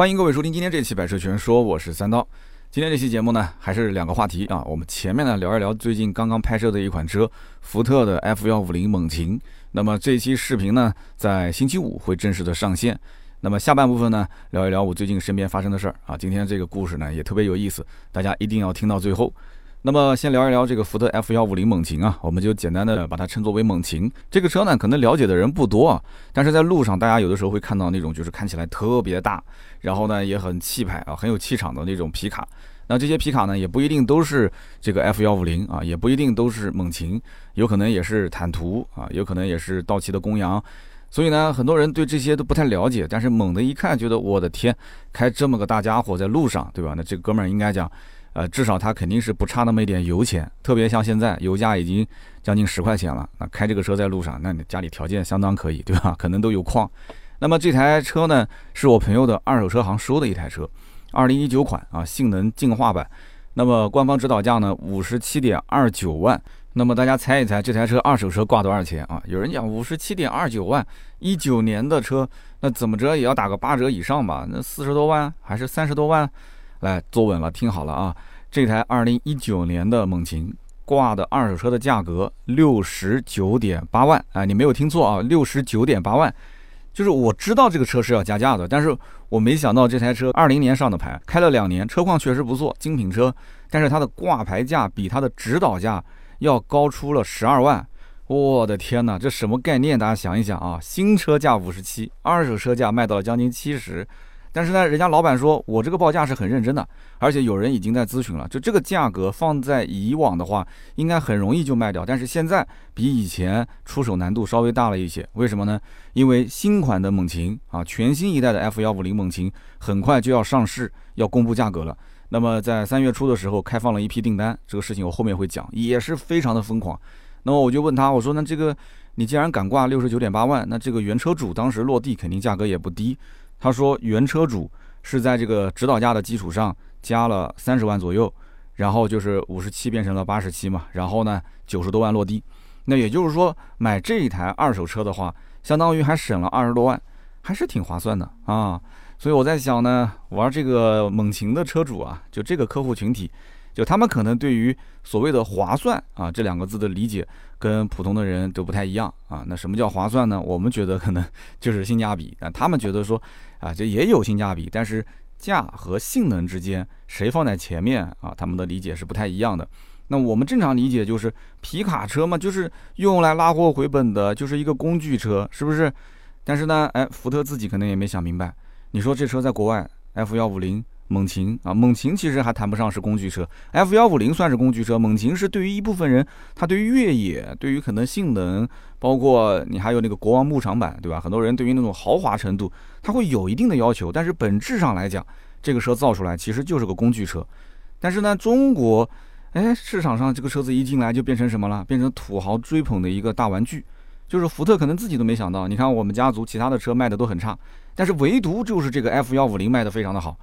欢迎各位收听今天这期《百车全说》，我是三刀。今天这期节目呢，还是两个话题啊。我们前面呢聊一聊最近刚刚拍摄的一款车，福特的 F 幺五零猛禽。那么这期视频呢，在星期五会正式的上线。那么下半部分呢，聊一聊我最近身边发生的事儿啊。今天这个故事呢，也特别有意思，大家一定要听到最后。那么先聊一聊这个福特 F 幺五零猛禽啊，我们就简单的把它称作为猛禽。这个车呢，可能了解的人不多啊，但是在路上大家有的时候会看到那种就是看起来特别大，然后呢也很气派啊，很有气场的那种皮卡。那这些皮卡呢，也不一定都是这个 F 幺五零啊，也不一定都是猛禽，有可能也是坦途啊，有可能也是道奇的公羊。所以呢，很多人对这些都不太了解，但是猛的一看，觉得我的天，开这么个大家伙在路上，对吧？那这哥们儿应该讲。呃，至少它肯定是不差那么一点油钱，特别像现在油价已经将近十块钱了，那开这个车在路上，那你家里条件相当可以，对吧？可能都有矿。那么这台车呢，是我朋友的二手车行收的一台车，二零一九款啊，性能进化版。那么官方指导价呢，五十七点二九万。那么大家猜一猜，这台车二手车挂多少钱啊？有人讲五十七点二九万，一九年的车，那怎么着也要打个八折以上吧？那四十多万还是三十多万？来坐稳了，听好了啊！这台二零一九年的猛禽挂的二手车的价格六十九点八万啊！你没有听错啊，六十九点八万。就是我知道这个车是要加价的，但是我没想到这台车二零年上的牌，开了两年，车况确实不错，精品车。但是它的挂牌价比它的指导价要高出了十二万。我的天哪，这什么概念？大家想一想啊，新车价五十七，二手车价卖到了将近七十。但是呢，人家老板说我这个报价是很认真的，而且有人已经在咨询了，就这个价格放在以往的话，应该很容易就卖掉。但是现在比以前出手难度稍微大了一些，为什么呢？因为新款的猛禽啊，全新一代的 F 幺五零猛禽很快就要上市，要公布价格了。那么在三月初的时候开放了一批订单，这个事情我后面会讲，也是非常的疯狂。那么我就问他，我说那这个你既然敢挂六十九点八万，那这个原车主当时落地肯定价格也不低。他说，原车主是在这个指导价的基础上加了三十万左右，然后就是五十七变成了八十七嘛，然后呢九十多万落地，那也就是说买这一台二手车的话，相当于还省了二十多万，还是挺划算的啊。所以我在想呢，玩这个猛禽的车主啊，就这个客户群体。就他们可能对于所谓的划算啊这两个字的理解，跟普通的人都不太一样啊。那什么叫划算呢？我们觉得可能 就是性价比，但他们觉得说啊，这也有性价比，但是价和性能之间谁放在前面啊？他们的理解是不太一样的。那我们正常理解就是皮卡车嘛，就是用来拉货回本的，就是一个工具车，是不是？但是呢，哎，福特自己可能也没想明白。你说这车在国外，F 幺五零。猛禽啊，猛禽其实还谈不上是工具车，F 幺五零算是工具车，猛禽是对于一部分人，他对于越野，对于可能性能，包括你还有那个国王牧场版，对吧？很多人对于那种豪华程度，它会有一定的要求，但是本质上来讲，这个车造出来其实就是个工具车。但是呢，中国，哎，市场上这个车子一进来就变成什么了？变成土豪追捧的一个大玩具，就是福特可能自己都没想到，你看我们家族其他的车卖的都很差，但是唯独就是这个 F 幺五零卖的非常的好。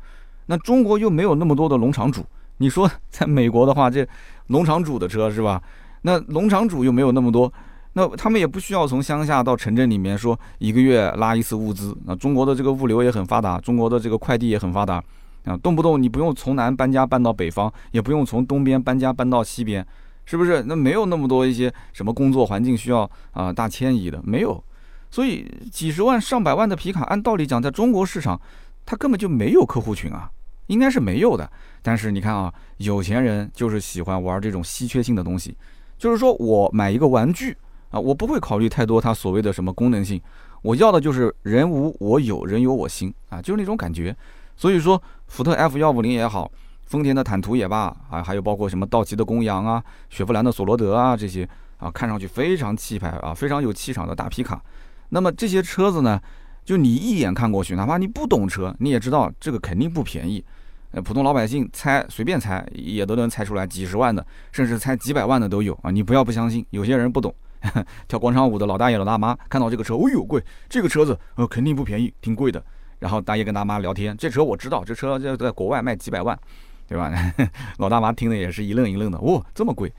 那中国又没有那么多的农场主，你说 在美国的话，这农场主的车是吧？那农场主又没有那么多，那他们也不需要从乡下到城镇里面说一个月拉一次物资。那中国的这个物流也很发达，中国的这个快递也很发达啊，动不动你不用从南搬家搬到北方，也不用从东边搬家搬到西边，是不是？那没有那么多一些什么工作环境需要啊大迁移的，没有。所以几十万上百万的皮卡，按道理讲，在中国市场，它根本就没有客户群啊。应该是没有的，但是你看啊，有钱人就是喜欢玩这种稀缺性的东西，就是说我买一个玩具啊，我不会考虑太多它所谓的什么功能性，我要的就是人无我有，人有我心啊，就是那种感觉。所以说，福特 F 幺五零也好，丰田的坦途也罢啊，还有包括什么道奇的公羊啊，雪佛兰的索罗德啊这些啊，看上去非常气派啊，非常有气场的大皮卡。那么这些车子呢，就你一眼看过去，哪怕你不懂车，你也知道这个肯定不便宜。呃，普通老百姓猜随便猜也都能猜出来几十万的，甚至猜几百万的都有啊！你不要不相信，有些人不懂，跳广场舞的老大爷老大妈看到这个车，哦呦贵，这个车子呃肯定不便宜，挺贵的。然后大爷跟大妈聊天，这车我知道，这车在国外卖几百万，对吧？老大妈听的也是一愣一愣的，哦，这么贵。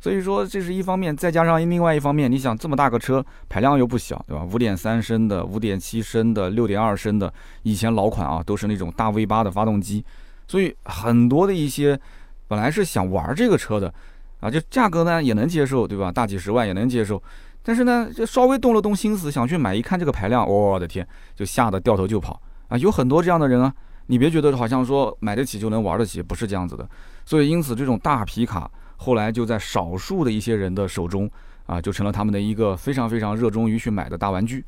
所以说这是一方面，再加上另外一方面，你想这么大个车排量又不小，对吧？五点三升的、五点七升的、六点二升的，以前老款啊都是那种大 V 八的发动机，所以很多的一些本来是想玩这个车的啊，就价格呢也能接受，对吧？大几十万也能接受，但是呢，就稍微动了动心思想去买，一看这个排量，我的天，就吓得掉头就跑啊！有很多这样的人啊，你别觉得好像说买得起就能玩得起，不是这样子的。所以因此这种大皮卡。后来就在少数的一些人的手中啊，就成了他们的一个非常非常热衷于去买的大玩具。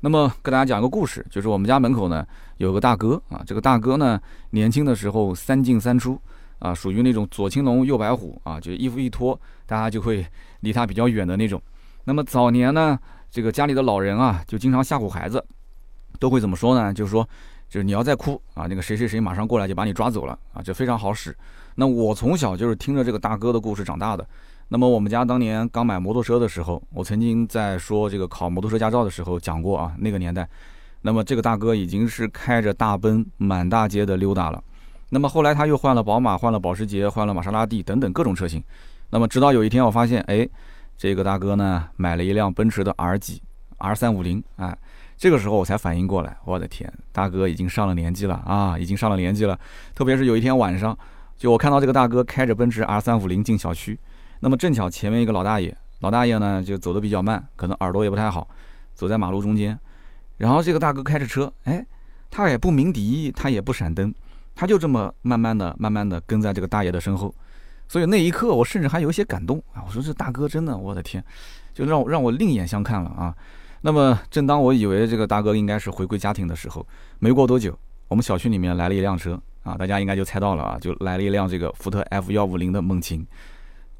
那么跟大家讲一个故事，就是我们家门口呢有个大哥啊，这个大哥呢年轻的时候三进三出啊，属于那种左青龙右白虎啊，就衣服一脱，大家就会离他比较远的那种。那么早年呢，这个家里的老人啊，就经常吓唬孩子，都会怎么说呢？就是说，就是你要再哭啊，那个谁谁谁马上过来就把你抓走了啊，就非常好使。那我从小就是听着这个大哥的故事长大的。那么我们家当年刚买摩托车的时候，我曾经在说这个考摩托车驾照的时候讲过啊，那个年代，那么这个大哥已经是开着大奔满大街的溜达了。那么后来他又换了宝马，换了保时捷，换了玛莎拉蒂等等各种车型。那么直到有一天我发现，哎，这个大哥呢买了一辆奔驰的 R 几 R 三五零，哎，这个时候我才反应过来，我的天，大哥已经上了年纪了啊，已经上了年纪了。特别是有一天晚上。就我看到这个大哥开着奔驰 R 三五零进小区，那么正巧前面一个老大爷，老大爷呢就走得比较慢，可能耳朵也不太好，走在马路中间。然后这个大哥开着车，哎，他也不鸣笛，他也不闪灯，他就这么慢慢的、慢慢的跟在这个大爷的身后。所以那一刻我甚至还有些感动啊！我说这大哥真的，我的天，就让我让我另眼相看了啊。那么正当我以为这个大哥应该是回归家庭的时候，没过多久，我们小区里面来了一辆车。啊，大家应该就猜到了啊，就来了一辆这个福特 F 幺五零的猛禽。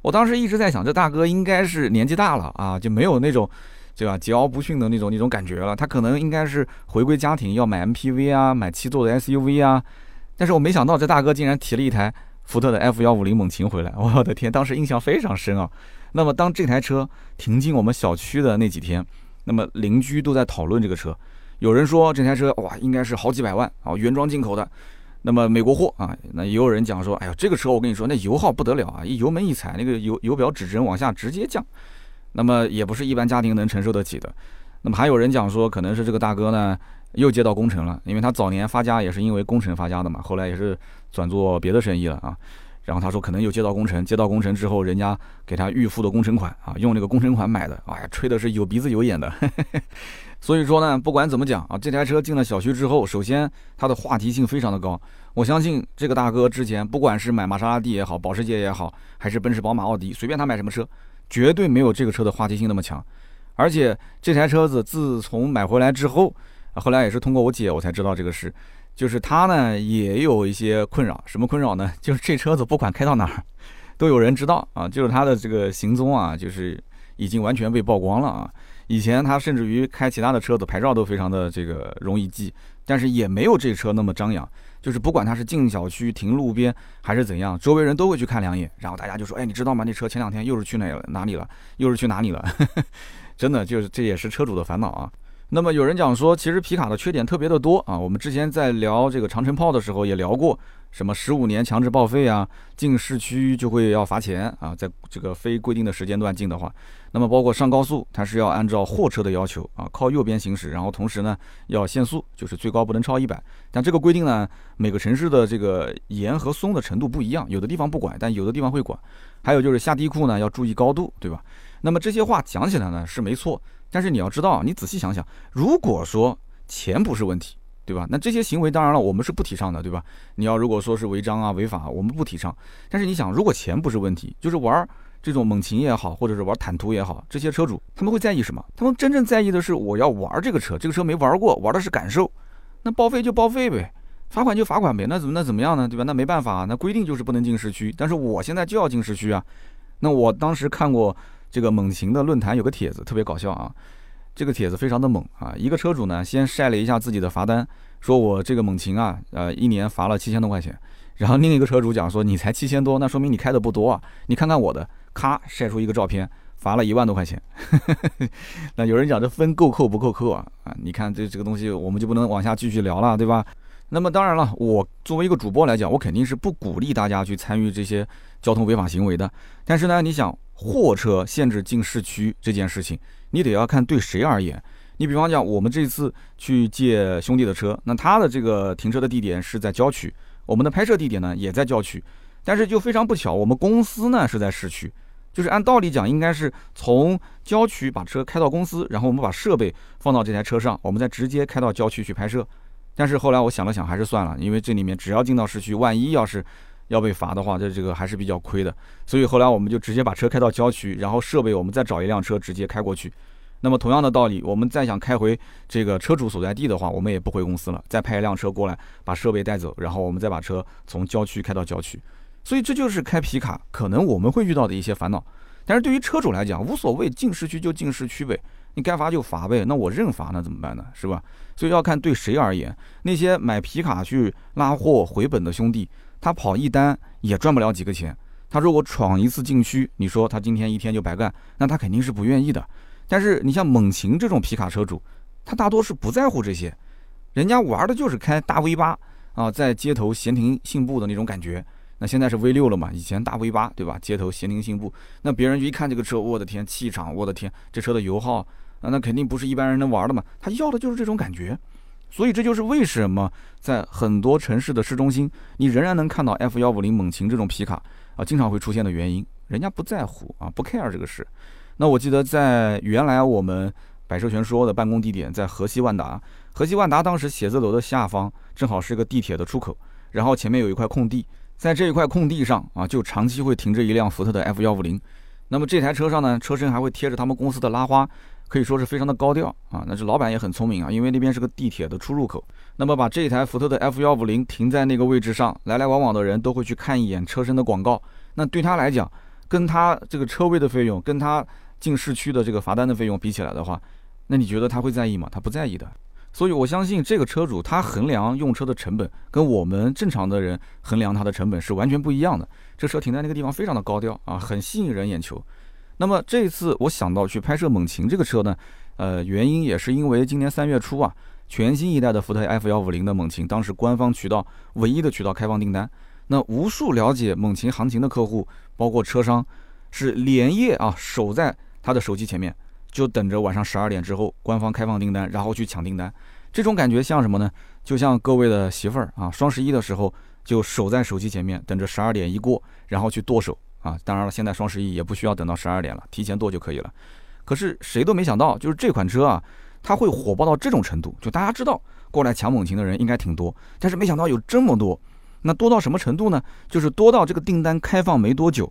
我当时一直在想，这大哥应该是年纪大了啊，就没有那种，对吧，桀骜不驯的那种那种感觉了。他可能应该是回归家庭，要买 MPV 啊，买七座的 SUV 啊。但是我没想到，这大哥竟然提了一台福特的 F 幺五零猛禽回来。我的天，当时印象非常深啊。那么当这台车停进我们小区的那几天，那么邻居都在讨论这个车，有人说这台车哇，应该是好几百万啊，原装进口的。那么美国货啊，那也有人讲说，哎呀，这个车我跟你说，那油耗不得了啊，一油门一踩，那个油油表指针往下直接降，那么也不是一般家庭能承受得起的。那么还有人讲说，可能是这个大哥呢又接到工程了，因为他早年发家也是因为工程发家的嘛，后来也是转做别的生意了啊。然后他说可能又接到工程，接到工程之后，人家给他预付的工程款啊，用那个工程款买的，哎呀，吹的是有鼻子有眼的。所以说呢，不管怎么讲啊，这台车进了小区之后，首先它的话题性非常的高。我相信这个大哥之前不管是买玛莎拉蒂也好，保时捷也好，还是奔驰、宝马、奥迪，随便他买什么车，绝对没有这个车的话题性那么强。而且这台车子自从买回来之后，后来也是通过我姐我才知道这个事，就是他呢也有一些困扰。什么困扰呢？就是这车子不管开到哪儿，都有人知道啊，就是他的这个行踪啊，就是已经完全被曝光了啊。以前他甚至于开其他的车子，牌照都非常的这个容易记，但是也没有这车那么张扬。就是不管他是进小区、停路边还是怎样，周围人都会去看两眼，然后大家就说：“哎，你知道吗？那车前两天又是去哪了哪里了？又是去哪里了？” 真的就是这也是车主的烦恼啊。那么有人讲说，其实皮卡的缺点特别的多啊。我们之前在聊这个长城炮的时候也聊过。什么十五年强制报废啊？进市区就会要罚钱啊！在这个非规定的时间段进的话，那么包括上高速，它是要按照货车的要求啊，靠右边行驶，然后同时呢要限速，就是最高不能超一百。但这个规定呢，每个城市的这个严和松的程度不一样，有的地方不管，但有的地方会管。还有就是下地库呢要注意高度，对吧？那么这些话讲起来呢是没错，但是你要知道，你仔细想想，如果说钱不是问题。对吧？那这些行为当然了，我们是不提倡的，对吧？你要如果说是违章啊、违法，我们不提倡。但是你想，如果钱不是问题，就是玩儿这种猛禽也好，或者是玩坦途也好，这些车主他们会在意什么？他们真正在意的是我要玩这个车，这个车没玩过，玩的是感受。那报废就报废呗，罚款就罚款呗，那怎么那怎么样呢？对吧？那没办法，那规定就是不能进市区。但是我现在就要进市区啊。那我当时看过这个猛禽的论坛有个帖子，特别搞笑啊。这个帖子非常的猛啊！一个车主呢，先晒了一下自己的罚单，说我这个猛禽啊，呃，一年罚了七千多块钱。然后另一个车主讲说，你才七千多，那说明你开的不多啊。你看看我的，咔晒出一个照片，罚了一万多块钱。那有人讲这分够扣不够扣啊？啊，你看这这个东西，我们就不能往下继续聊了，对吧？那么当然了，我作为一个主播来讲，我肯定是不鼓励大家去参与这些交通违法行为的。但是呢，你想货车限制进市区这件事情，你得要看对谁而言。你比方讲，我们这次去借兄弟的车，那他的这个停车的地点是在郊区，我们的拍摄地点呢也在郊区，但是就非常不巧，我们公司呢是在市区。就是按道理讲，应该是从郊区把车开到公司，然后我们把设备放到这台车上，我们再直接开到郊区去拍摄。但是后来我想了想，还是算了，因为这里面只要进到市区，万一要是要被罚的话，这这个还是比较亏的。所以后来我们就直接把车开到郊区，然后设备我们再找一辆车直接开过去。那么同样的道理，我们再想开回这个车主所在地的话，我们也不回公司了，再派一辆车过来把设备带走，然后我们再把车从郊区开到郊区。所以这就是开皮卡可能我们会遇到的一些烦恼，但是对于车主来讲无所谓，进市区就进市区呗，你该罚就罚呗，那我认罚那怎么办呢？是吧？所以要看对谁而言，那些买皮卡去拉货回本的兄弟，他跑一单也赚不了几个钱，他如果闯一次禁区，你说他今天一天就白干，那他肯定是不愿意的。但是你像猛禽这种皮卡车主，他大多是不在乎这些，人家玩的就是开大 V 八啊，在街头闲庭信步的那种感觉。那现在是 V 六了嘛？以前大 V 八对吧？街头闲庭信步，那别人一看这个车，我的天，气场，我的天，这车的油耗，那那肯定不是一般人能玩的嘛。他要的就是这种感觉，所以这就是为什么在很多城市的市中心，你仍然能看到 F 幺五零猛禽这种皮卡啊，经常会出现的原因，人家不在乎啊，不 care 这个事。那我记得在原来我们百车全说的办公地点在河西万达，河西万达当时写字楼的下方正好是个地铁的出口，然后前面有一块空地。在这一块空地上啊，就长期会停着一辆福特的 F 幺五零。那么这台车上呢，车身还会贴着他们公司的拉花，可以说是非常的高调啊。那这老板也很聪明啊，因为那边是个地铁的出入口。那么把这台福特的 F 幺五零停在那个位置上，来来往往的人都会去看一眼车身的广告。那对他来讲，跟他这个车位的费用，跟他进市区的这个罚单的费用比起来的话，那你觉得他会在意吗？他不在意的。所以，我相信这个车主他衡量用车的成本，跟我们正常的人衡量他的成本是完全不一样的。这车停在那个地方非常的高调啊，很吸引人眼球。那么这次我想到去拍摄猛禽这个车呢，呃，原因也是因为今年三月初啊，全新一代的福特 F 幺五零的猛禽，当时官方渠道唯一的渠道开放订单，那无数了解猛禽行情的客户，包括车商，是连夜啊守在他的手机前面。就等着晚上十二点之后官方开放订单，然后去抢订单。这种感觉像什么呢？就像各位的媳妇儿啊，双十一的时候就守在手机前面，等着十二点一过，然后去剁手啊。当然了，现在双十一也不需要等到十二点了，提前剁就可以了。可是谁都没想到，就是这款车啊，它会火爆到这种程度。就大家知道过来抢猛禽的人应该挺多，但是没想到有这么多。那多到什么程度呢？就是多到这个订单开放没多久，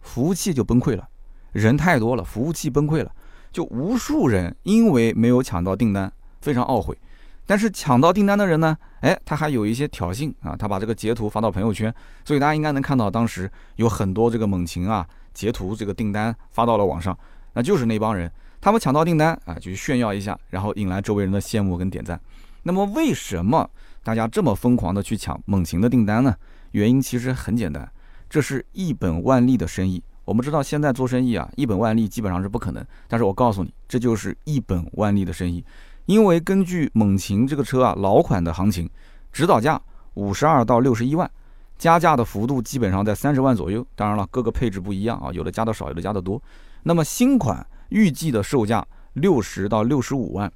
服务器就崩溃了，人太多了，服务器崩溃了。就无数人因为没有抢到订单，非常懊悔。但是抢到订单的人呢，哎，他还有一些挑衅啊，他把这个截图发到朋友圈，所以大家应该能看到，当时有很多这个猛禽啊，截图这个订单发到了网上，那就是那帮人，他们抢到订单啊，就炫耀一下，然后引来周围人的羡慕跟点赞。那么为什么大家这么疯狂的去抢猛禽的订单呢？原因其实很简单，这是一本万利的生意。我们知道现在做生意啊，一本万利基本上是不可能。但是我告诉你，这就是一本万利的生意，因为根据猛禽这个车啊老款的行情，指导价五十二到六十一万，加价的幅度基本上在三十万左右。当然了，各个配置不一样啊，有的加的少，有的加的多。那么新款预计的售价六十到六十五万，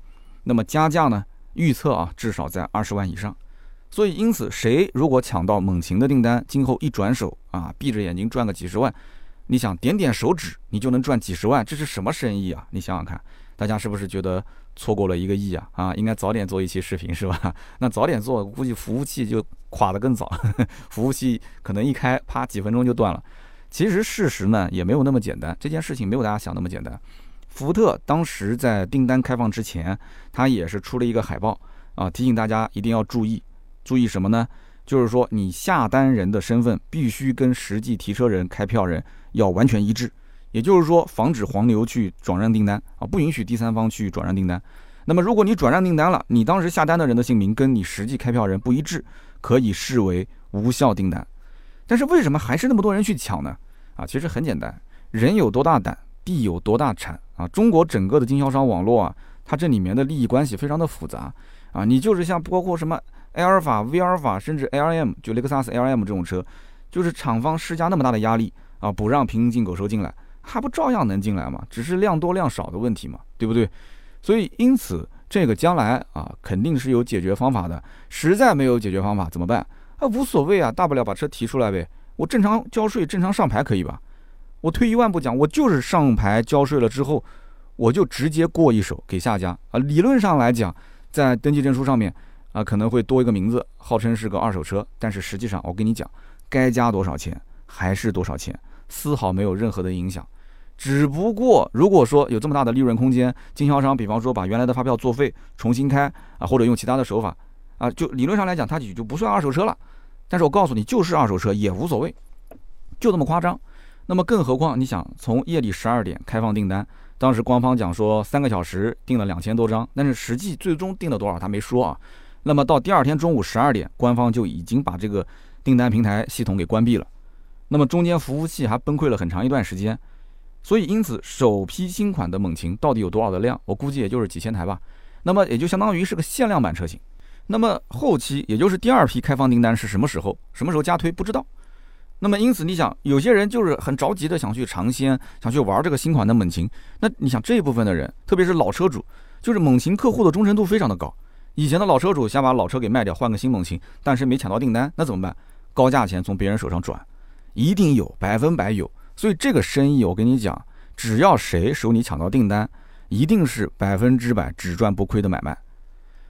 那么加价呢，预测啊至少在二十万以上。所以因此，谁如果抢到猛禽的订单，今后一转手啊，闭着眼睛赚个几十万。你想点点手指，你就能赚几十万，这是什么生意啊？你想想看，大家是不是觉得错过了一个亿啊？啊，应该早点做一期视频是吧？那早点做，估计服务器就垮得更早，服务器可能一开，啪，几分钟就断了。其实事实呢也没有那么简单，这件事情没有大家想那么简单。福特当时在订单开放之前，他也是出了一个海报啊，提醒大家一定要注意，注意什么呢？就是说你下单人的身份必须跟实际提车人、开票人。要完全一致，也就是说，防止黄牛去转让订单啊，不允许第三方去转让订单。那么，如果你转让订单了，你当时下单的人的姓名跟你实际开票人不一致，可以视为无效订单。但是为什么还是那么多人去抢呢？啊，其实很简单，人有多大胆，地有多大产啊。中国整个的经销商网络啊，它这里面的利益关系非常的复杂。啊，你就是像包括什么阿尔法、V 尔法，甚至 LM，就雷克萨斯 LM 这种车，就是厂方施加那么大的压力啊，不让平行进口车进来，还不照样能进来吗？只是量多量少的问题嘛，对不对？所以因此这个将来啊，肯定是有解决方法的。实在没有解决方法怎么办？啊，无所谓啊，大不了把车提出来呗，我正常交税、正常上牌可以吧？我退一万步讲，我就是上牌交税了之后，我就直接过一手给下家啊。理论上来讲，在登记证书上面啊，可能会多一个名字，号称是个二手车，但是实际上我跟你讲，该加多少钱还是多少钱，丝毫没有任何的影响。只不过如果说有这么大的利润空间，经销商比方说把原来的发票作废，重新开啊，或者用其他的手法啊，就理论上来讲，它就不算二手车了。但是我告诉你，就是二手车也无所谓，就这么夸张。那么更何况，你想从夜里十二点开放订单，当时官方讲说三个小时订了两千多张，但是实际最终订了多少他没说啊。那么到第二天中午十二点，官方就已经把这个订单平台系统给关闭了。那么中间服务器还崩溃了很长一段时间。所以因此，首批新款的猛禽到底有多少的量？我估计也就是几千台吧。那么也就相当于是个限量版车型。那么后期也就是第二批开放订单是什么时候？什么时候加推？不知道。那么因此，你想有些人就是很着急的想去尝鲜，想去玩这个新款的猛禽。那你想这一部分的人，特别是老车主，就是猛禽客户的忠诚度非常的高。以前的老车主想把老车给卖掉，换个新猛禽，但是没抢到订单，那怎么办？高价钱从别人手上转，一定有，百分百有。所以这个生意，我跟你讲，只要谁手里抢到订单，一定是百分之百只赚不亏的买卖。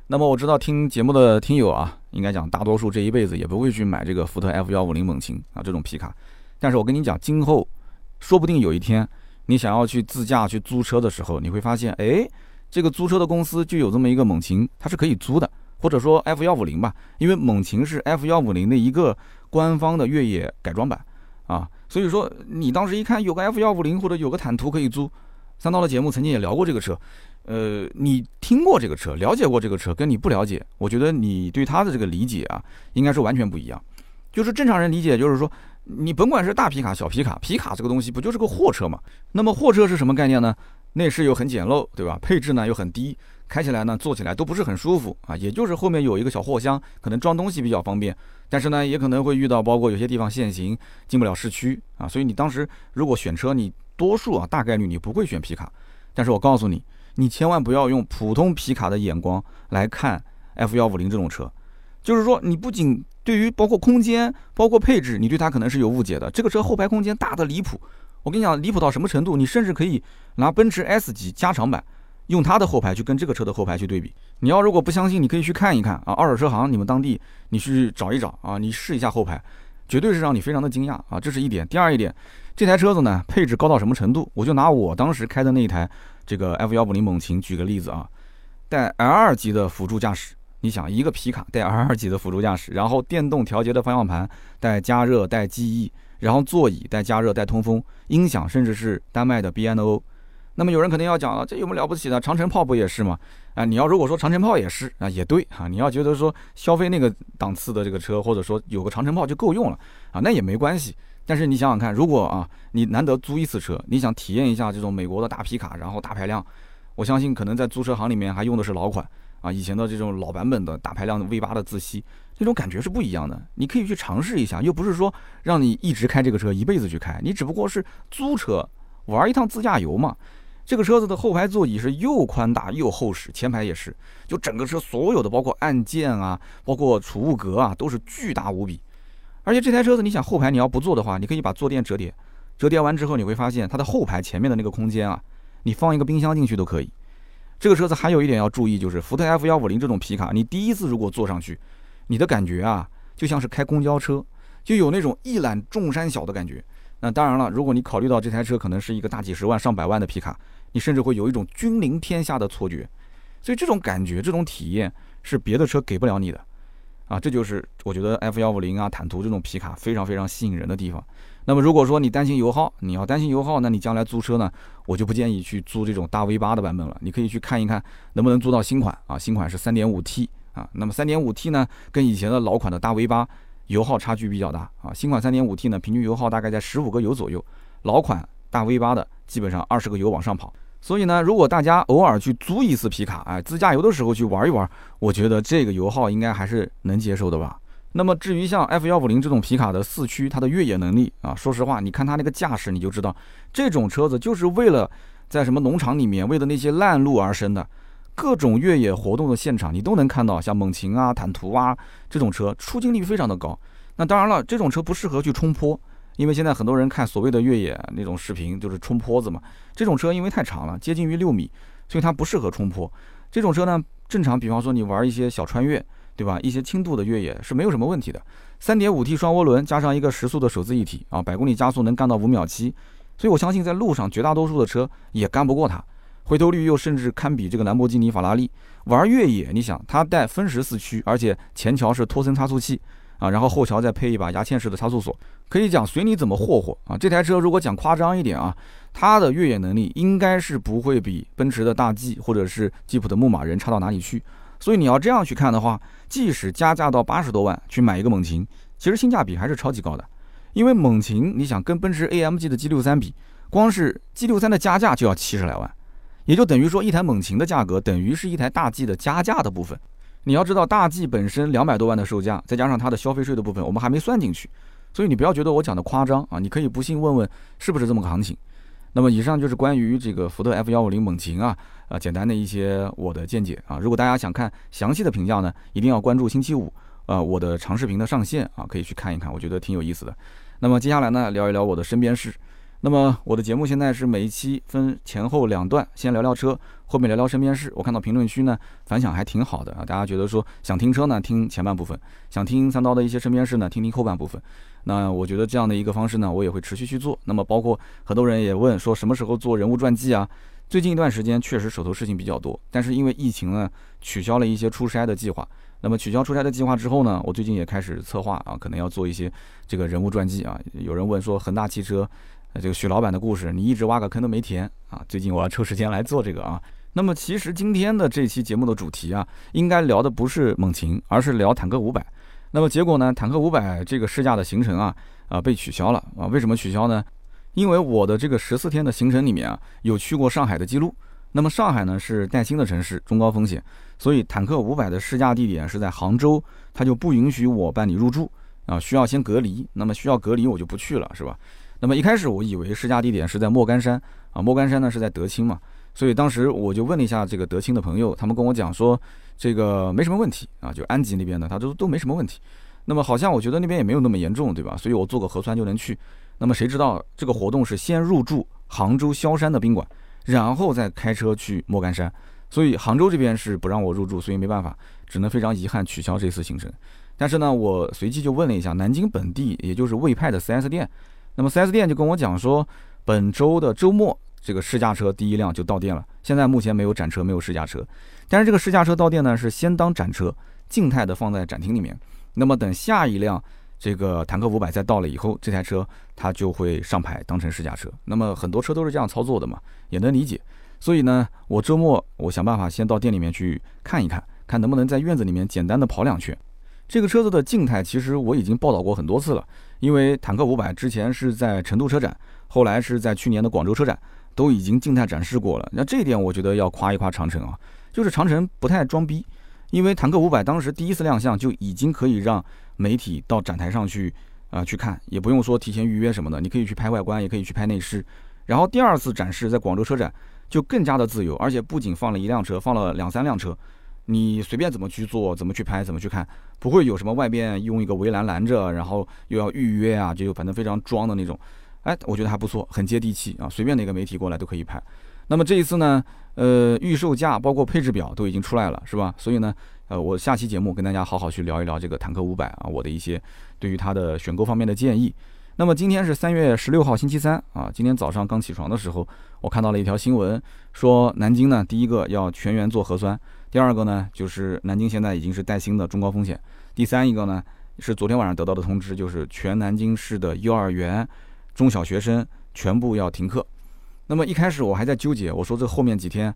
那么我知道听节目的听友啊，应该讲大多数这一辈子也不会去买这个福特 F 幺五零猛禽啊这种皮卡，但是我跟你讲，今后说不定有一天你想要去自驾去租车的时候，你会发现，哎，这个租车的公司就有这么一个猛禽，它是可以租的，或者说 F 幺五零吧，因为猛禽是 F 幺五零的一个官方的越野改装版啊，所以说你当时一看有个 F 幺五零或者有个坦途可以租，三刀的节目曾经也聊过这个车。呃，你听过这个车，了解过这个车，跟你不了解，我觉得你对它的这个理解啊，应该是完全不一样。就是正常人理解，就是说，你甭管是大皮卡、小皮卡，皮卡这个东西不就是个货车嘛？那么货车是什么概念呢？内饰又很简陋，对吧？配置呢又很低，开起来呢、坐起来都不是很舒服啊。也就是后面有一个小货箱，可能装东西比较方便，但是呢，也可能会遇到包括有些地方限行，进不了市区啊。所以你当时如果选车，你多数啊大概率你不会选皮卡。但是我告诉你。你千万不要用普通皮卡的眼光来看 F 幺五零这种车，就是说，你不仅对于包括空间、包括配置，你对它可能是有误解的。这个车后排空间大的离谱，我跟你讲，离谱到什么程度？你甚至可以拿奔驰 S 级加长版，用它的后排去跟这个车的后排去对比。你要如果不相信，你可以去看一看啊，二手车行你们当地你去找一找啊，你试一下后排，绝对是让你非常的惊讶啊，这是一点。第二一点，这台车子呢，配置高到什么程度？我就拿我当时开的那一台。这个 F 幺五零猛禽，举个例子啊，带 L 二级的辅助驾驶。你想，一个皮卡带 L 二级的辅助驾驶，然后电动调节的方向盘，带加热、带记忆，然后座椅带加热、带通风，音响甚至是丹麦的 BNO。那么有人肯定要讲了，这有什么了不起的？长城炮不也是吗？啊，你要如果说长城炮也是啊，也对啊。你要觉得说消费那个档次的这个车，或者说有个长城炮就够用了啊，那也没关系。但是你想想看，如果啊，你难得租一次车，你想体验一下这种美国的大皮卡，然后大排量，我相信可能在租车行里面还用的是老款啊，以前的这种老版本的大排量的 V 八的自吸，那种感觉是不一样的。你可以去尝试一下，又不是说让你一直开这个车一辈子去开，你只不过是租车玩一趟自驾游嘛。这个车子的后排座椅是又宽大又厚实，前排也是，就整个车所有的包括按键啊，包括储物格啊，都是巨大无比。而且这台车子，你想后排你要不坐的话，你可以把坐垫折叠，折叠完之后你会发现它的后排前面的那个空间啊，你放一个冰箱进去都可以。这个车子还有一点要注意，就是福特 F 幺五零这种皮卡，你第一次如果坐上去，你的感觉啊，就像是开公交车，就有那种一览众山小的感觉。那当然了，如果你考虑到这台车可能是一个大几十万、上百万的皮卡，你甚至会有一种君临天下的错觉。所以这种感觉、这种体验是别的车给不了你的。啊，这就是我觉得 F 幺五零啊、坦途这种皮卡非常非常吸引人的地方。那么如果说你担心油耗，你要担心油耗，那你将来租车呢，我就不建议去租这种大 V 八的版本了。你可以去看一看能不能租到新款啊，新款是三点五 T 啊。那么三点五 T 呢，跟以前的老款的大 V 八油耗差距比较大啊。新款三点五 T 呢，平均油耗大概在十五个油左右，老款大 V 八的基本上二十个油往上跑。所以呢，如果大家偶尔去租一次皮卡，哎，自驾游的时候去玩一玩，我觉得这个油耗应该还是能接受的吧。那么至于像 F 幺五零这种皮卡的四驱，它的越野能力啊，说实话，你看它那个驾驶，你就知道这种车子就是为了在什么农场里面，为了那些烂路而生的。各种越野活动的现场，你都能看到，像猛禽啊、坦途啊这种车，出镜率非常的高。那当然了，这种车不适合去冲坡，因为现在很多人看所谓的越野那种视频，就是冲坡子嘛。这种车因为太长了，接近于六米，所以它不适合冲坡。这种车呢，正常，比方说你玩一些小穿越。对吧？一些轻度的越野是没有什么问题的。三点五 T 双涡轮加上一个时速的手自一体啊，百公里加速能干到五秒七，所以我相信在路上绝大多数的车也干不过它。回头率又甚至堪比这个兰博基尼、法拉利。玩越野，你想它带分时四驱，而且前桥是托森差速器啊，然后后桥再配一把牙嵌式的差速锁，可以讲随你怎么霍霍啊。这台车如果讲夸张一点啊，它的越野能力应该是不会比奔驰的大 G 或者是吉普的牧马人差到哪里去。所以你要这样去看的话，即使加价到八十多万去买一个猛禽，其实性价比还是超级高的。因为猛禽，你想跟奔驰 AMG 的 G 六三比，光是 G 六三的加价就要七十来万，也就等于说一台猛禽的价格等于是一台大 G 的加价的部分。你要知道，大 G 本身两百多万的售价，再加上它的消费税的部分，我们还没算进去。所以你不要觉得我讲的夸张啊，你可以不信问问是不是这么个行情。那么以上就是关于这个福特 F 幺五零猛禽啊，啊简单的一些我的见解啊。如果大家想看详细的评价呢，一定要关注星期五，呃我的长视频的上线啊，可以去看一看，我觉得挺有意思的。那么接下来呢，聊一聊我的身边事。那么我的节目现在是每一期分前后两段，先聊聊车，后面聊聊身边事。我看到评论区呢反响还挺好的啊，大家觉得说想听车呢听前半部分，想听三刀的一些身边事呢听听后半部分。那我觉得这样的一个方式呢，我也会持续去做。那么包括很多人也问说什么时候做人物传记啊？最近一段时间确实手头事情比较多，但是因为疫情呢，取消了一些出差的计划。那么取消出差的计划之后呢，我最近也开始策划啊，可能要做一些这个人物传记啊。有人问说恒大汽车。这个许老板的故事，你一直挖个坑都没填啊！最近我要抽时间来做这个啊。那么其实今天的这期节目的主题啊，应该聊的不是猛禽，而是聊坦克五百。那么结果呢，坦克五百这个试驾的行程啊啊被取消了啊？为什么取消呢？因为我的这个十四天的行程里面啊，有去过上海的记录。那么上海呢是带薪的城市，中高风险，所以坦克五百的试驾地点是在杭州，它就不允许我办理入住啊，需要先隔离。那么需要隔离，我就不去了，是吧？那么一开始我以为试驾地点是在莫干山啊，莫干山呢是在德清嘛，所以当时我就问了一下这个德清的朋友，他们跟我讲说这个没什么问题啊，就安吉那边的，他都都没什么问题。那么好像我觉得那边也没有那么严重，对吧？所以我做个核酸就能去。那么谁知道这个活动是先入住杭州萧山的宾馆，然后再开车去莫干山，所以杭州这边是不让我入住，所以没办法，只能非常遗憾取消这次行程。但是呢，我随即就问了一下南京本地，也就是魏派的 4S 店。那么 4S 店就跟我讲说，本周的周末这个试驾车第一辆就到店了。现在目前没有展车，没有试驾车，但是这个试驾车到店呢是先当展车，静态的放在展厅里面。那么等下一辆这个坦克五百再到了以后，这台车它就会上牌当成试驾车。那么很多车都是这样操作的嘛，也能理解。所以呢，我周末我想办法先到店里面去看一看，看能不能在院子里面简单的跑两圈。这个车子的静态其实我已经报道过很多次了。因为坦克五百之前是在成都车展，后来是在去年的广州车展，都已经静态展示过了。那这一点我觉得要夸一夸长城啊，就是长城不太装逼。因为坦克五百当时第一次亮相就已经可以让媒体到展台上去啊去看，也不用说提前预约什么的，你可以去拍外观，也可以去拍内饰。然后第二次展示在广州车展就更加的自由，而且不仅放了一辆车，放了两三辆车。你随便怎么去做，怎么去拍，怎么去看，不会有什么外边用一个围栏拦着，然后又要预约啊，就反正非常装的那种。哎，我觉得还不错，很接地气啊，随便哪个媒体过来都可以拍。那么这一次呢，呃，预售价包括配置表都已经出来了，是吧？所以呢，呃，我下期节目跟大家好好去聊一聊这个坦克五百啊，我的一些对于它的选购方面的建议。那么今天是三月十六号星期三啊，今天早上刚起床的时候，我看到了一条新闻，说南京呢第一个要全员做核酸。第二个呢，就是南京现在已经是带薪的中高风险。第三一个呢，是昨天晚上得到的通知，就是全南京市的幼儿园、中小学生全部要停课。那么一开始我还在纠结，我说这后面几天，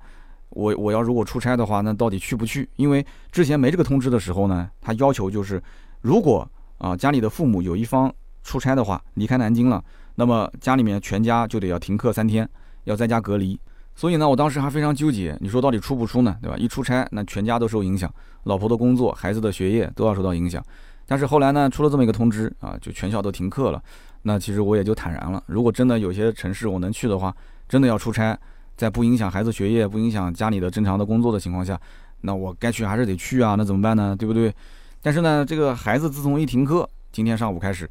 我我要如果出差的话，那到底去不去？因为之前没这个通知的时候呢，他要求就是，如果啊家里的父母有一方出差的话，离开南京了，那么家里面全家就得要停课三天，要在家隔离。所以呢，我当时还非常纠结，你说到底出不出呢？对吧？一出差，那全家都受影响，老婆的工作、孩子的学业都要受到影响。但是后来呢，出了这么一个通知啊，就全校都停课了。那其实我也就坦然了。如果真的有些城市我能去的话，真的要出差，在不影响孩子学业、不影响家里的正常的工作的情况下，那我该去还是得去啊。那怎么办呢？对不对？但是呢，这个孩子自从一停课，今天上午开始，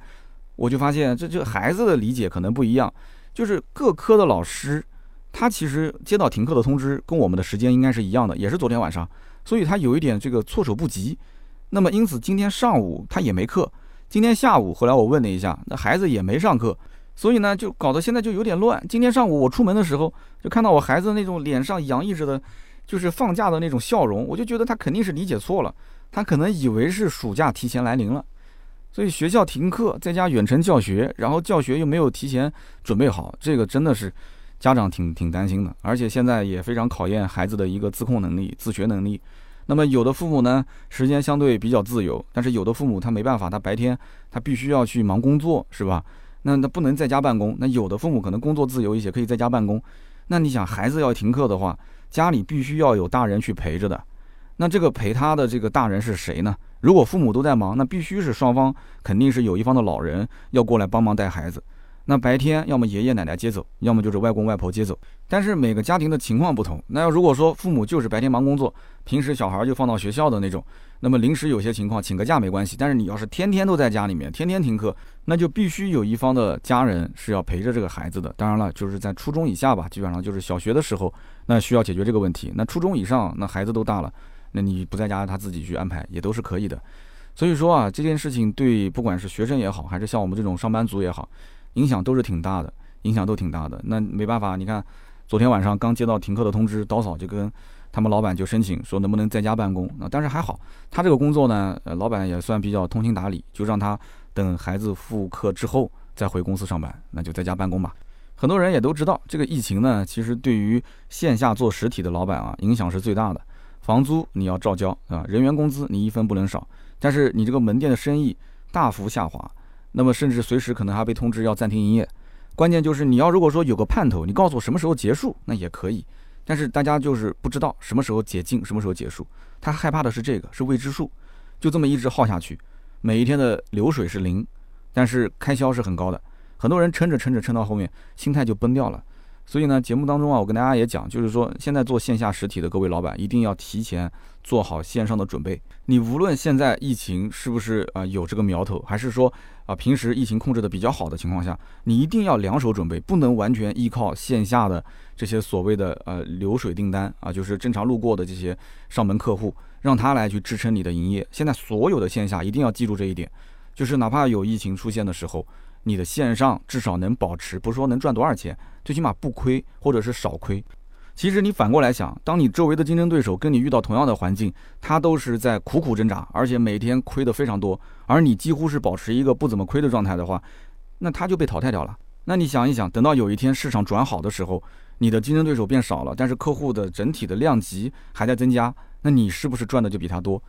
我就发现这这孩子的理解可能不一样，就是各科的老师，他其实接到停课的通知，跟我们的时间应该是一样的，也是昨天晚上，所以他有一点这个措手不及。那么因此今天上午他也没课。今天下午，后来我问了一下，那孩子也没上课，所以呢，就搞得现在就有点乱。今天上午我出门的时候，就看到我孩子那种脸上洋溢着的，就是放假的那种笑容，我就觉得他肯定是理解错了，他可能以为是暑假提前来临了，所以学校停课，在家远程教学，然后教学又没有提前准备好，这个真的是家长挺挺担心的，而且现在也非常考验孩子的一个自控能力、自学能力。那么有的父母呢，时间相对比较自由，但是有的父母他没办法，他白天他必须要去忙工作，是吧？那他不能在家办公。那有的父母可能工作自由一些，可以在家办公。那你想，孩子要停课的话，家里必须要有大人去陪着的。那这个陪他的这个大人是谁呢？如果父母都在忙，那必须是双方肯定是有一方的老人要过来帮忙带孩子。那白天要么爷爷奶奶接走，要么就是外公外婆接走。但是每个家庭的情况不同。那要如果说父母就是白天忙工作，平时小孩就放到学校的那种，那么临时有些情况请个假没关系。但是你要是天天都在家里面，天天停课，那就必须有一方的家人是要陪着这个孩子的。当然了，就是在初中以下吧，基本上就是小学的时候，那需要解决这个问题。那初中以上，那孩子都大了，那你不在家，他自己去安排也都是可以的。所以说啊，这件事情对不管是学生也好，还是像我们这种上班族也好，影响都是挺大的，影响都挺大的。那没办法，你看。昨天晚上刚接到停课的通知，刀嫂就跟他们老板就申请说能不能在家办公。啊但是还好，他这个工作呢，老板也算比较通情达理，就让他等孩子复课之后再回公司上班，那就在家办公吧。很多人也都知道，这个疫情呢，其实对于线下做实体的老板啊，影响是最大的。房租你要照交啊，人员工资你一分不能少。但是你这个门店的生意大幅下滑，那么甚至随时可能还被通知要暂停营业。关键就是你要如果说有个盼头，你告诉我什么时候结束，那也可以。但是大家就是不知道什么时候解禁，什么时候结束。他害怕的是这个，是未知数。就这么一直耗下去，每一天的流水是零，但是开销是很高的。很多人撑着撑着撑到后面，心态就崩掉了。所以呢，节目当中啊，我跟大家也讲，就是说现在做线下实体的各位老板，一定要提前做好线上的准备。你无论现在疫情是不是啊有这个苗头，还是说啊平时疫情控制的比较好的情况下，你一定要两手准备，不能完全依靠线下的这些所谓的呃流水订单啊，就是正常路过的这些上门客户，让他来去支撑你的营业。现在所有的线下一定要记住这一点，就是哪怕有疫情出现的时候。你的线上至少能保持，不是说能赚多少钱，最起码不亏或者是少亏。其实你反过来想，当你周围的竞争对手跟你遇到同样的环境，他都是在苦苦挣扎，而且每天亏的非常多，而你几乎是保持一个不怎么亏的状态的话，那他就被淘汰掉了。那你想一想，等到有一天市场转好的时候，你的竞争对手变少了，但是客户的整体的量级还在增加，那你是不是赚的就比他多？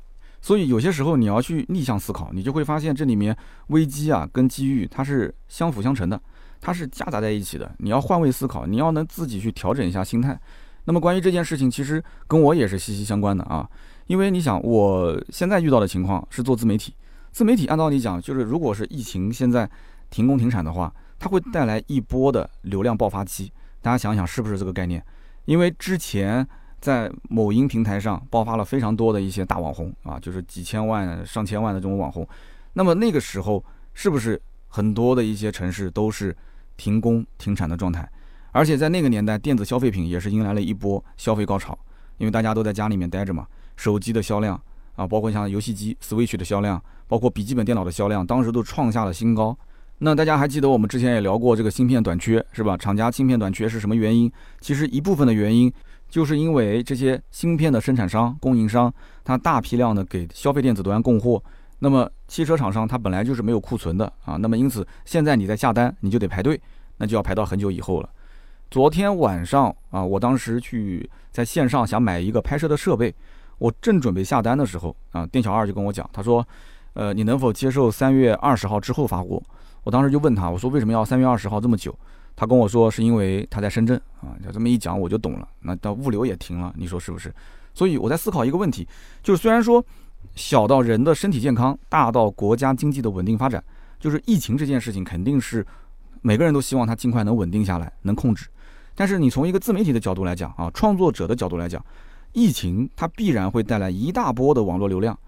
所以有些时候你要去逆向思考，你就会发现这里面危机啊跟机遇它是相辅相成的，它是夹杂在一起的。你要换位思考，你要能自己去调整一下心态。那么关于这件事情，其实跟我也是息息相关的啊。因为你想，我现在遇到的情况是做自媒体，自媒体按道理讲，就是如果是疫情现在停工停产的话，它会带来一波的流量爆发期。大家想想是不是这个概念？因为之前。在某音平台上爆发了非常多的一些大网红啊，就是几千万、上千万的这种网红。那么那个时候，是不是很多的一些城市都是停工停产的状态？而且在那个年代，电子消费品也是迎来了一波消费高潮，因为大家都在家里面待着嘛。手机的销量啊，包括像游戏机 Switch 的销量，包括笔记本电脑的销量，当时都创下了新高。那大家还记得我们之前也聊过这个芯片短缺是吧？厂家芯片短缺是什么原因？其实一部分的原因。就是因为这些芯片的生产商、供应商，它大批量的给消费电子端供货，那么汽车厂商它本来就是没有库存的啊，那么因此现在你在下单，你就得排队，那就要排到很久以后了。昨天晚上啊，我当时去在线上想买一个拍摄的设备，我正准备下单的时候啊，店小二就跟我讲，他说，呃，你能否接受三月二十号之后发货？我当时就问他，我说为什么要三月二十号这么久？他跟我说是因为他在深圳啊，就这么一讲我就懂了。那到物流也停了，你说是不是？所以我在思考一个问题，就是虽然说小到人的身体健康，大到国家经济的稳定发展，就是疫情这件事情肯定是每个人都希望它尽快能稳定下来，能控制。但是你从一个自媒体的角度来讲啊，创作者的角度来讲，疫情它必然会带来一大波的网络流量，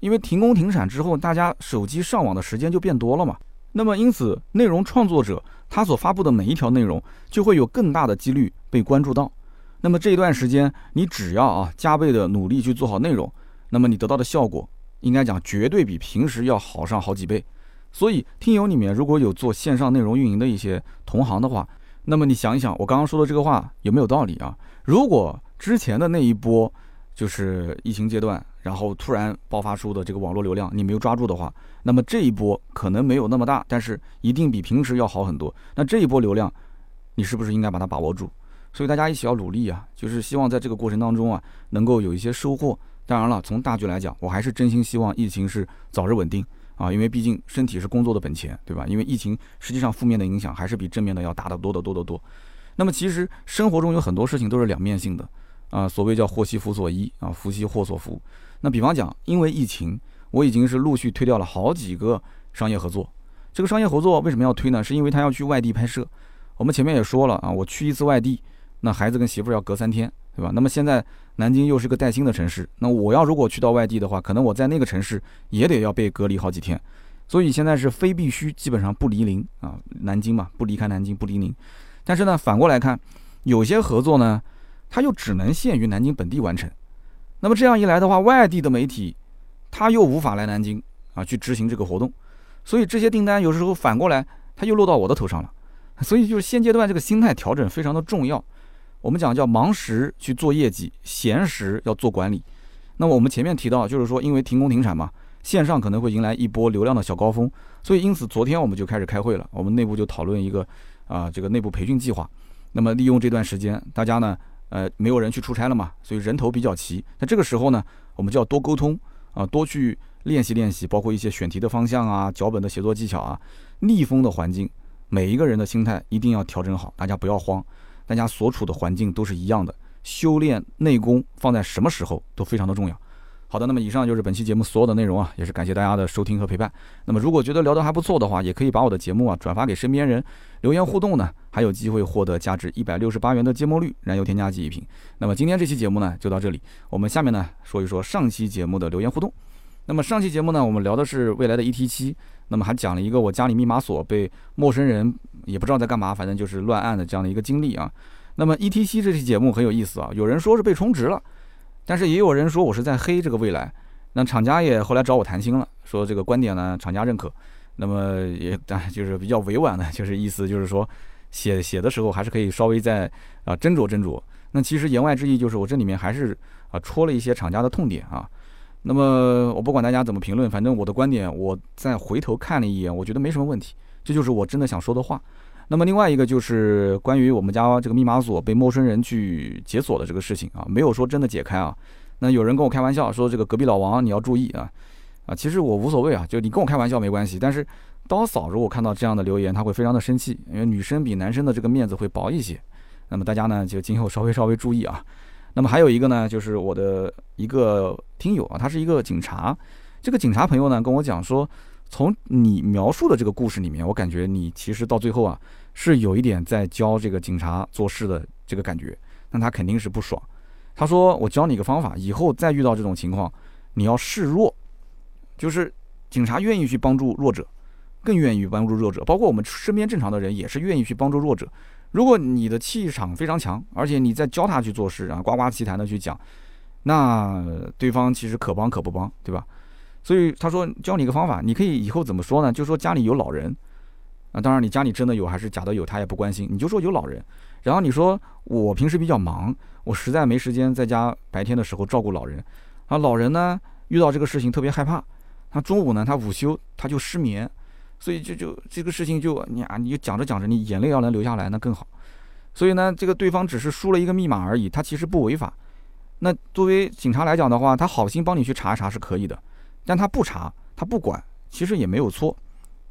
因为停工停产之后，大家手机上网的时间就变多了嘛。那么因此，内容创作者他所发布的每一条内容就会有更大的几率被关注到。那么这一段时间，你只要啊加倍的努力去做好内容，那么你得到的效果，应该讲绝对比平时要好上好几倍。所以，听友里面如果有做线上内容运营的一些同行的话，那么你想一想，我刚刚说的这个话有没有道理啊？如果之前的那一波就是疫情阶段，然后突然爆发出的这个网络流量你没有抓住的话，那么这一波可能没有那么大，但是一定比平时要好很多。那这一波流量，你是不是应该把它把握住？所以大家一起要努力啊，就是希望在这个过程当中啊，能够有一些收获。当然了，从大局来讲，我还是真心希望疫情是早日稳定啊，因为毕竟身体是工作的本钱，对吧？因为疫情实际上负面的影响还是比正面的要大得多得多得多。那么其实生活中有很多事情都是两面性的啊，所谓叫祸兮福所依啊，福兮祸所伏。那比方讲，因为疫情，我已经是陆续推掉了好几个商业合作。这个商业合作为什么要推呢？是因为他要去外地拍摄。我们前面也说了啊，我去一次外地。那孩子跟媳妇要隔三天，对吧？那么现在南京又是个带薪的城市，那我要如果去到外地的话，可能我在那个城市也得要被隔离好几天，所以现在是非必须，基本上不离宁啊，南京嘛，不离开南京，不离宁。但是呢，反过来看，有些合作呢，它又只能限于南京本地完成。那么这样一来的话，外地的媒体他又无法来南京啊去执行这个活动，所以这些订单有时候反过来他又落到我的头上了。所以就是现阶段这个心态调整非常的重要。我们讲叫忙时去做业绩，闲时要做管理。那么我们前面提到，就是说因为停工停产嘛，线上可能会迎来一波流量的小高峰，所以因此昨天我们就开始开会了，我们内部就讨论一个啊这个内部培训计划。那么利用这段时间，大家呢呃没有人去出差了嘛，所以人头比较齐。那这个时候呢，我们就要多沟通啊，多去练习练习，包括一些选题的方向啊、脚本的写作技巧啊。逆风的环境，每一个人的心态一定要调整好，大家不要慌。大家所处的环境都是一样的，修炼内功放在什么时候都非常的重要。好的，那么以上就是本期节目所有的内容啊，也是感谢大家的收听和陪伴。那么如果觉得聊得还不错的话，也可以把我的节目啊转发给身边人，留言互动呢，还有机会获得价值一百六十八元的芥末绿燃油添加剂一瓶。那么今天这期节目呢就到这里，我们下面呢说一说上期节目的留言互动。那么上期节目呢，我们聊的是未来的 ET 七，那么还讲了一个我家里密码锁被陌生人。也不知道在干嘛，反正就是乱按的这样的一个经历啊。那么 E T C 这期节目很有意思啊，有人说是被充值了，但是也有人说我是在黑这个未来。那厂家也后来找我谈心了，说这个观点呢，厂家认可。那么也但就是比较委婉的，就是意思就是说写写的时候还是可以稍微再啊斟酌斟酌。那其实言外之意就是我这里面还是啊戳了一些厂家的痛点啊。那么我不管大家怎么评论，反正我的观点我再回头看了一眼，我觉得没什么问题。这就是我真的想说的话。那么另外一个就是关于我们家这个密码锁被陌生人去解锁的这个事情啊，没有说真的解开啊。那有人跟我开玩笑说这个隔壁老王你要注意啊啊，其实我无所谓啊，就你跟我开玩笑没关系。但是刀嫂如果看到这样的留言，他会非常的生气，因为女生比男生的这个面子会薄一些。那么大家呢就今后稍微稍微注意啊。那么还有一个呢，就是我的一个听友啊，他是一个警察，这个警察朋友呢跟我讲说。从你描述的这个故事里面，我感觉你其实到最后啊，是有一点在教这个警察做事的这个感觉，那他肯定是不爽。他说：“我教你一个方法，以后再遇到这种情况，你要示弱，就是警察愿意去帮助弱者，更愿意帮助弱者，包括我们身边正常的人也是愿意去帮助弱者。如果你的气场非常强，而且你在教他去做事然后，呱呱其谈的去讲，那对方其实可帮可不帮，对吧？”所以他说教你一个方法，你可以以后怎么说呢？就说家里有老人，啊，当然你家里真的有还是假的有，他也不关心。你就说有老人，然后你说我平时比较忙，我实在没时间在家白天的时候照顾老人，啊，老人呢遇到这个事情特别害怕，他中午呢他午休他就失眠，所以就就这个事情就你啊你就讲着讲着你眼泪要能流下来那更好。所以呢这个对方只是输了一个密码而已，他其实不违法。那作为警察来讲的话，他好心帮你去查一查是可以的。但他不查，他不管，其实也没有错。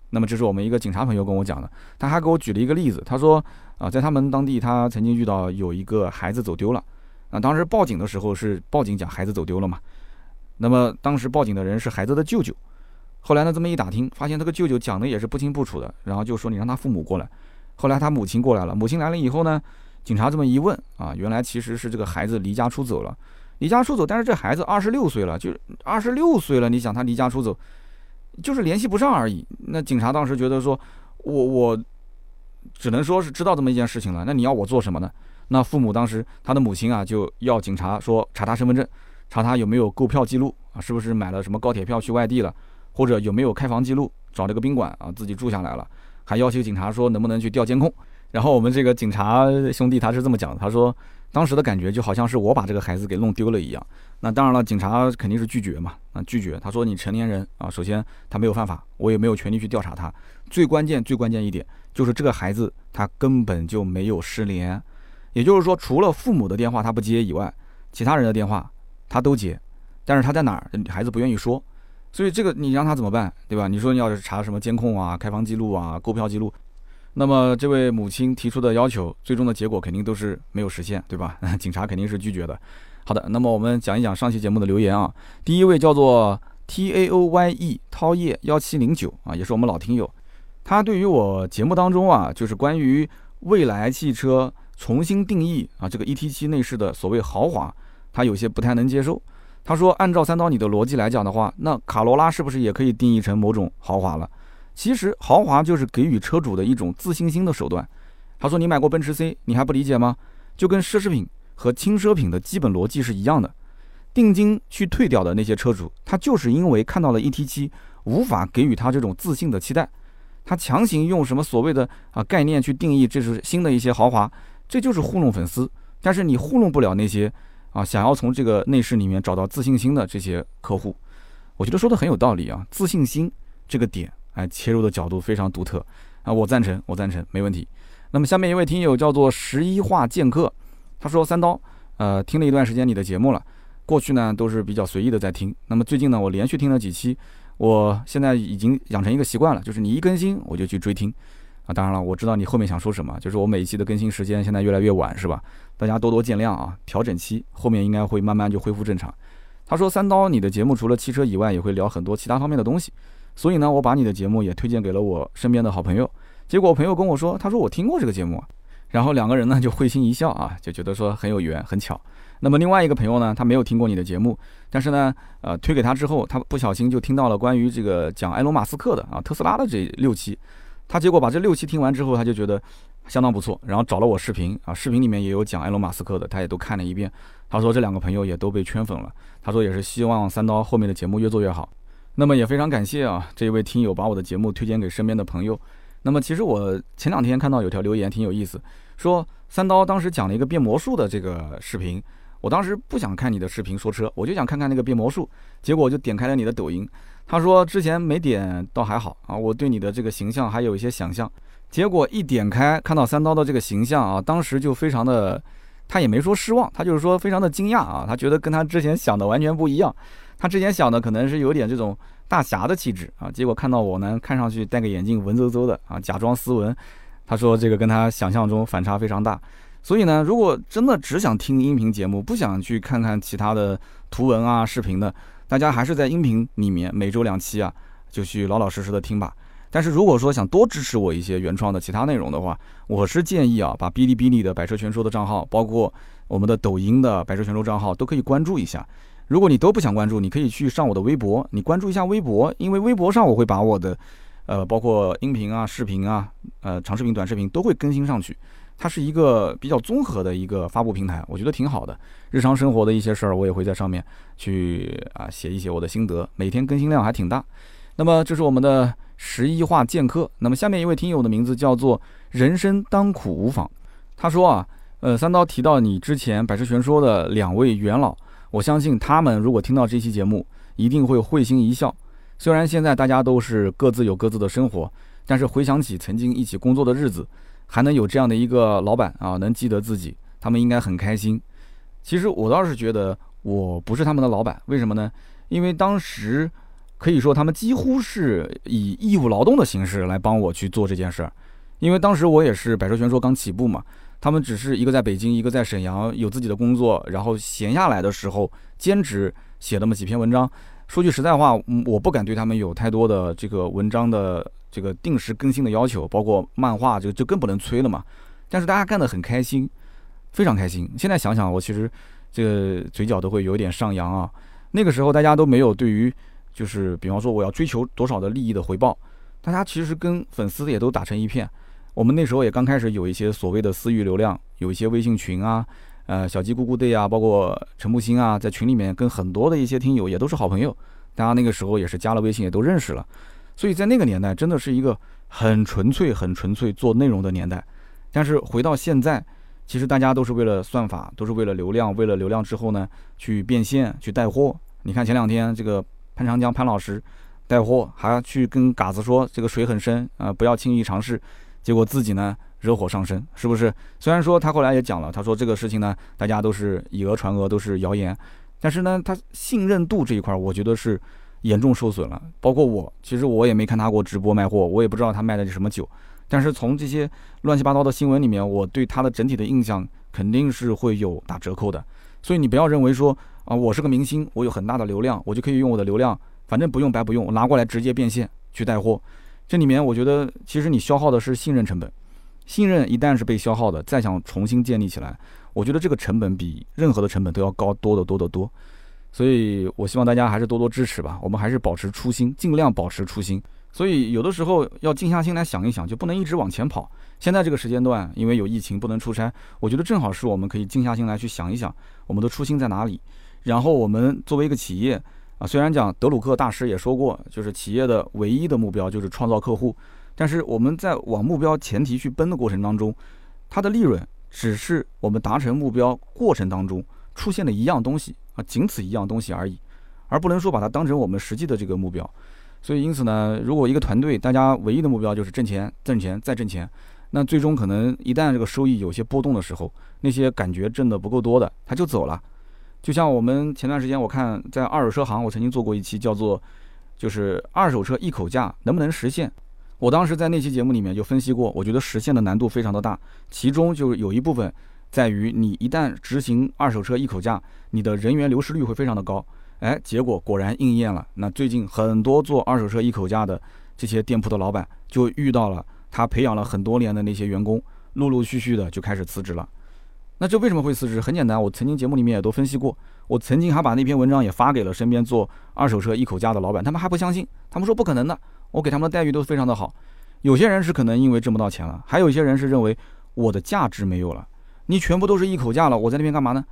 那么这是我们一个警察朋友跟我讲的，他还给我举了一个例子，他说啊，在他们当地他曾经遇到有一个孩子走丢了，啊，当时报警的时候是报警讲孩子走丢了嘛，那么当时报警的人是孩子的舅舅，后来呢这么一打听，发现这个舅舅讲的也是不清不楚的，然后就说你让他父母过来，后来他母亲过来了，母亲来了以后呢，警察这么一问啊，原来其实是这个孩子离家出走了，离家出走，但是这孩子二十六岁了，就二十六岁了，你想他离家出走。就是联系不上而已。那警察当时觉得说，我我只能说是知道这么一件事情了。那你要我做什么呢？那父母当时他的母亲啊，就要警察说查他身份证，查他有没有购票记录啊，是不是买了什么高铁票去外地了，或者有没有开房记录，找了个宾馆啊自己住下来了，还要求警察说能不能去调监控。然后我们这个警察兄弟他是这么讲的，他说当时的感觉就好像是我把这个孩子给弄丢了一样。那当然了，警察肯定是拒绝嘛，啊拒绝。他说你成年人啊，首先他没有犯法，我也没有权利去调查他。最关键最关键一点就是这个孩子他根本就没有失联，也就是说除了父母的电话他不接以外，其他人的电话他都接，但是他在哪儿，孩子不愿意说。所以这个你让他怎么办，对吧？你说你要是查什么监控啊、开房记录啊、购票记录，那么这位母亲提出的要求，最终的结果肯定都是没有实现，对吧？警察肯定是拒绝的。好的，那么我们讲一讲上期节目的留言啊。第一位叫做 T A O Y E 涛叶幺七零九啊，也是我们老听友。他对于我节目当中啊，就是关于未来汽车重新定义啊，这个 E T 七内饰的所谓豪华，他有些不太能接受。他说，按照三刀你的逻辑来讲的话，那卡罗拉是不是也可以定义成某种豪华了？其实豪华就是给予车主的一种自信心的手段。他说，你买过奔驰 C，你还不理解吗？就跟奢侈品。和轻奢品的基本逻辑是一样的，定金去退掉的那些车主，他就是因为看到了 ET7，无法给予他这种自信的期待，他强行用什么所谓的啊概念去定义这是新的一些豪华，这就是糊弄粉丝。但是你糊弄不了那些啊想要从这个内饰里面找到自信心的这些客户。我觉得说的很有道理啊，自信心这个点，哎，切入的角度非常独特啊，我赞成，我赞成，没问题。那么下面一位听友叫做十一画剑客。他说：“三刀，呃，听了一段时间你的节目了。过去呢都是比较随意的在听，那么最近呢我连续听了几期，我现在已经养成一个习惯了，就是你一更新我就去追听。啊，当然了，我知道你后面想说什么，就是我每一期的更新时间现在越来越晚，是吧？大家多多见谅啊，调整期后面应该会慢慢就恢复正常。”他说：“三刀，你的节目除了汽车以外，也会聊很多其他方面的东西，所以呢，我把你的节目也推荐给了我身边的好朋友。结果我朋友跟我说，他说我听过这个节目。”然后两个人呢就会心一笑啊，就觉得说很有缘，很巧。那么另外一个朋友呢，他没有听过你的节目，但是呢，呃，推给他之后，他不小心就听到了关于这个讲埃隆·马斯克的啊，特斯拉的这六期。他结果把这六期听完之后，他就觉得相当不错，然后找了我视频啊，视频里面也有讲埃隆·马斯克的，他也都看了一遍。他说这两个朋友也都被圈粉了。他说也是希望三刀后面的节目越做越好。那么也非常感谢啊，这一位听友把我的节目推荐给身边的朋友。那么其实我前两天看到有条留言挺有意思，说三刀当时讲了一个变魔术的这个视频，我当时不想看你的视频说车，我就想看看那个变魔术，结果我就点开了你的抖音。他说之前没点倒还好啊，我对你的这个形象还有一些想象，结果一点开看到三刀的这个形象啊，当时就非常的，他也没说失望，他就是说非常的惊讶啊，他觉得跟他之前想的完全不一样，他之前想的可能是有点这种。大侠的气质啊，结果看到我呢，看上去戴个眼镜，文绉绉的啊，假装斯文。他说这个跟他想象中反差非常大。所以呢，如果真的只想听音频节目，不想去看看其他的图文啊、视频的，大家还是在音频里面每周两期啊，就去老老实实的听吧。但是如果说想多支持我一些原创的其他内容的话，我是建议啊，把哔哩哔哩的百车全说的账号，包括我们的抖音的百车全说账号，都可以关注一下。如果你都不想关注，你可以去上我的微博，你关注一下微博，因为微博上我会把我的，呃，包括音频啊、视频啊、呃，长视频、短视频都会更新上去。它是一个比较综合的一个发布平台，我觉得挺好的。日常生活的一些事儿，我也会在上面去啊写一写我的心得，每天更新量还挺大。那么这是我们的十一话剑客。那么下面一位听友的名字叫做人生当苦无妨，他说啊，呃，三刀提到你之前百车全说的两位元老。我相信他们如果听到这期节目，一定会会心一笑。虽然现在大家都是各自有各自的生活，但是回想起曾经一起工作的日子，还能有这样的一个老板啊，能记得自己，他们应该很开心。其实我倒是觉得我不是他们的老板，为什么呢？因为当时可以说他们几乎是以义务劳动的形式来帮我去做这件事儿。因为当时我也是百车全说刚起步嘛，他们只是一个在北京，一个在沈阳，有自己的工作，然后闲下来的时候兼职写那么几篇文章。说句实在话，我不敢对他们有太多的这个文章的这个定时更新的要求，包括漫画就就更不能催了嘛。但是大家干得很开心，非常开心。现在想想，我其实这个嘴角都会有点上扬啊。那个时候大家都没有对于就是比方说我要追求多少的利益的回报，大家其实跟粉丝也都打成一片。我们那时候也刚开始有一些所谓的私域流量，有一些微信群啊，呃，小鸡咕咕队啊，包括陈木星啊，在群里面跟很多的一些听友也都是好朋友，大家那个时候也是加了微信，也都认识了。所以在那个年代，真的是一个很纯粹、很纯粹做内容的年代。但是回到现在，其实大家都是为了算法，都是为了流量，为了流量之后呢，去变现、去带货。你看前两天这个潘长江潘老师带货，还去跟嘎子说这个水很深啊，不要轻易尝试。结果自己呢惹火上身，是不是？虽然说他后来也讲了，他说这个事情呢，大家都是以讹传讹，都是谣言。但是呢，他信任度这一块，我觉得是严重受损了。包括我，其实我也没看他过直播卖货，我也不知道他卖的是什么酒。但是从这些乱七八糟的新闻里面，我对他的整体的印象肯定是会有打折扣的。所以你不要认为说啊，我是个明星，我有很大的流量，我就可以用我的流量，反正不用白不用，我拿过来直接变现去带货。这里面我觉得，其实你消耗的是信任成本，信任一旦是被消耗的，再想重新建立起来，我觉得这个成本比任何的成本都要高多得多得多。所以我希望大家还是多多支持吧，我们还是保持初心，尽量保持初心。所以有的时候要静下心来想一想，就不能一直往前跑。现在这个时间段，因为有疫情不能出差，我觉得正好是我们可以静下心来去想一想，我们的初心在哪里。然后我们作为一个企业。啊，虽然讲德鲁克大师也说过，就是企业的唯一的目标就是创造客户，但是我们在往目标前提去奔的过程当中，它的利润只是我们达成目标过程当中出现的一样东西啊，仅此一样东西而已，而不能说把它当成我们实际的这个目标。所以因此呢，如果一个团队大家唯一的目标就是挣钱、挣钱再挣钱，那最终可能一旦这个收益有些波动的时候，那些感觉挣的不够多的他就走了。就像我们前段时间，我看在二手车行，我曾经做过一期叫做“就是二手车一口价能不能实现”。我当时在那期节目里面就分析过，我觉得实现的难度非常的大，其中就有一部分在于你一旦执行二手车一口价，你的人员流失率会非常的高。哎，结果果然应验了。那最近很多做二手车一口价的这些店铺的老板，就遇到了他培养了很多年的那些员工，陆陆续续的就开始辞职了。那这为什么会辞职？很简单，我曾经节目里面也都分析过，我曾经还把那篇文章也发给了身边做二手车一口价的老板，他们还不相信，他们说不可能的，我给他们的待遇都非常的好。有些人是可能因为挣不到钱了，还有一些人是认为我的价值没有了，你全部都是一口价了，我在那边干嘛呢？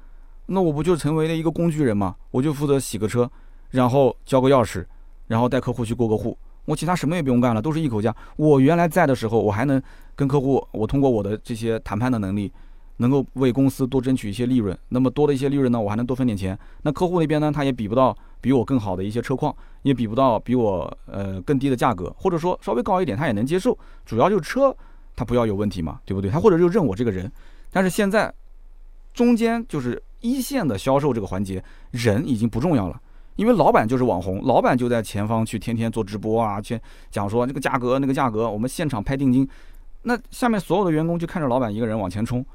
那我不就成为了一个工具人吗？我就负责洗个车，然后交个钥匙，然后带客户去过个户，我其他什么也不用干了，都是一口价。我原来在的时候，我还能跟客户，我通过我的这些谈判的能力。能够为公司多争取一些利润，那么多的一些利润呢，我还能多分点钱。那客户那边呢，他也比不到比我更好的一些车况，也比不到比我呃更低的价格，或者说稍微高一点，他也能接受。主要就是车，他不要有问题嘛，对不对？他或者就认我这个人。但是现在中间就是一线的销售这个环节，人已经不重要了，因为老板就是网红，老板就在前方去天天做直播啊，去讲说这个价格那个价格，我们现场拍定金。那下面所有的员工就看着老板一个人往前冲。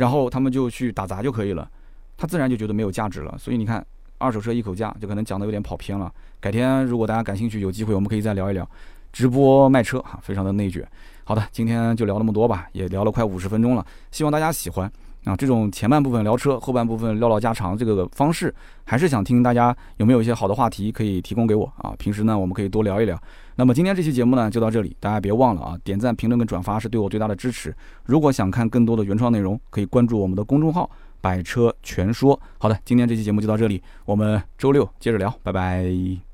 然后他们就去打杂就可以了，他自然就觉得没有价值了。所以你看，二手车一口价就可能讲的有点跑偏了。改天如果大家感兴趣，有机会我们可以再聊一聊直播卖车哈，非常的内卷。好的，今天就聊那么多吧，也聊了快五十分钟了，希望大家喜欢。啊，这种前半部分聊车，后半部分唠唠家常，这个方式还是想听大家有没有一些好的话题可以提供给我啊。平时呢，我们可以多聊一聊。那么今天这期节目呢，就到这里，大家别忘了啊，点赞、评论跟转发是对我最大的支持。如果想看更多的原创内容，可以关注我们的公众号“百车全说”。好的，今天这期节目就到这里，我们周六接着聊，拜拜。